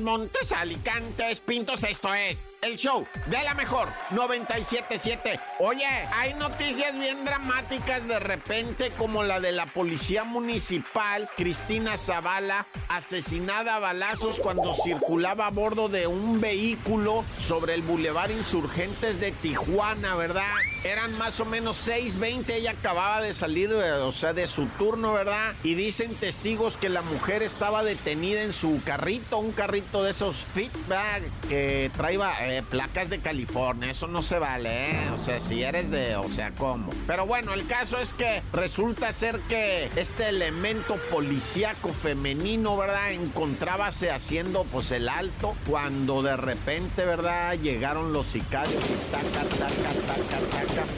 Montes, Alicantes, Pintos, esto es el show de la mejor 977. Oye, hay noticias bien dramáticas de repente como la de la policía municipal Cristina Zavala asesinada a balazos cuando circulaba a bordo de un vehículo sobre el Boulevard Insurgentes de Tijuana, ¿verdad? Eran más o menos 6:20, ella acababa de salir, eh, o sea, de su turno, ¿verdad? Y dicen testigos que la mujer estaba detenida en su carrito, un carrito de esos Fitback que traía eh, placas de California. Eso no se vale, ¿eh? O sea, si eres de, o sea, ¿cómo? Pero bueno, el caso es que resulta ser que este elemento policíaco femenino, ¿verdad? Encontrábase haciendo pues el alto cuando de repente, ¿verdad? Llegaron los sicarios y taca, taca.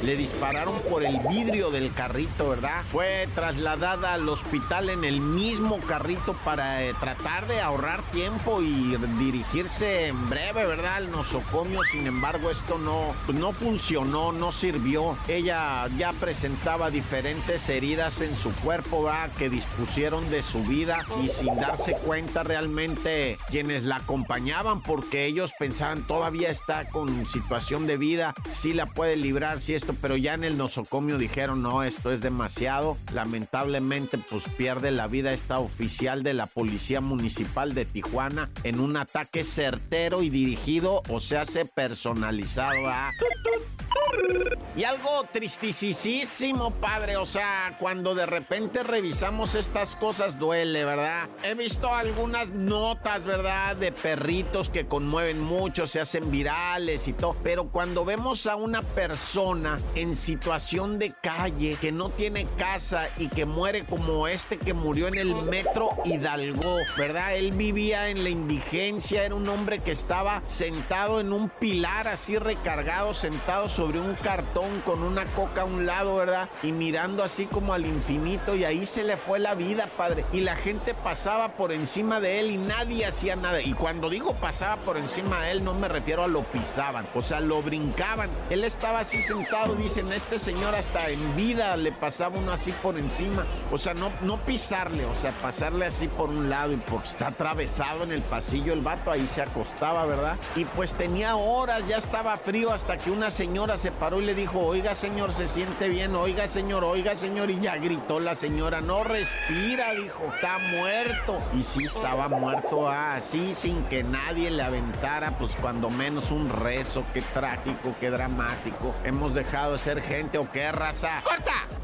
Le dispararon por el vidrio del carrito, ¿verdad? Fue trasladada al hospital en el mismo carrito para eh, tratar de ahorrar tiempo y dirigirse en breve, ¿verdad? Al nosocomio. Sin embargo, esto no, no funcionó, no sirvió. Ella ya presentaba diferentes heridas en su cuerpo, ¿verdad? Que dispusieron de su vida y sin darse cuenta realmente quienes la acompañaban, porque ellos pensaban todavía está con situación de vida, sí la puede librar, sí esto, pero ya en el nosocomio dijeron, no, esto es demasiado. Lamentablemente, pues pierde la vida esta oficial de la Policía Municipal de Tijuana en un ataque certero y dirigido, o se hace personalizado a... Y algo tristisísimo, padre. O sea, cuando de repente revisamos estas cosas duele, ¿verdad? He visto algunas notas, ¿verdad? De perritos que conmueven mucho, se hacen virales y todo. Pero cuando vemos a una persona en situación de calle, que no tiene casa y que muere como este que murió en el metro Hidalgo, ¿verdad? Él vivía en la indigencia, era un hombre que estaba sentado en un pilar así recargado, sentado sobre un cartón con una coca a un lado, ¿verdad? Y mirando así como al infinito y ahí se le fue la vida, padre. Y la gente pasaba por encima de él y nadie hacía nada. Y cuando digo pasaba por encima de él, no me refiero a lo pisaban, o sea, lo brincaban. Él estaba así sentado, dicen, este señor hasta en vida le pasaba uno así por encima. O sea, no, no pisarle, o sea, pasarle así por un lado y porque está atravesado en el pasillo el vato, ahí se acostaba, ¿verdad? Y pues tenía horas, ya estaba frío hasta que una señora se paró y le dijo, oiga señor, se siente bien, oiga señor, oiga señor, y ya gritó la señora, no respira, dijo, está muerto. Y sí estaba muerto, así sin que nadie le aventara, pues cuando menos un rezo, qué trágico, qué dramático. Hemos dejado de ser gente o qué raza. ¡Corta!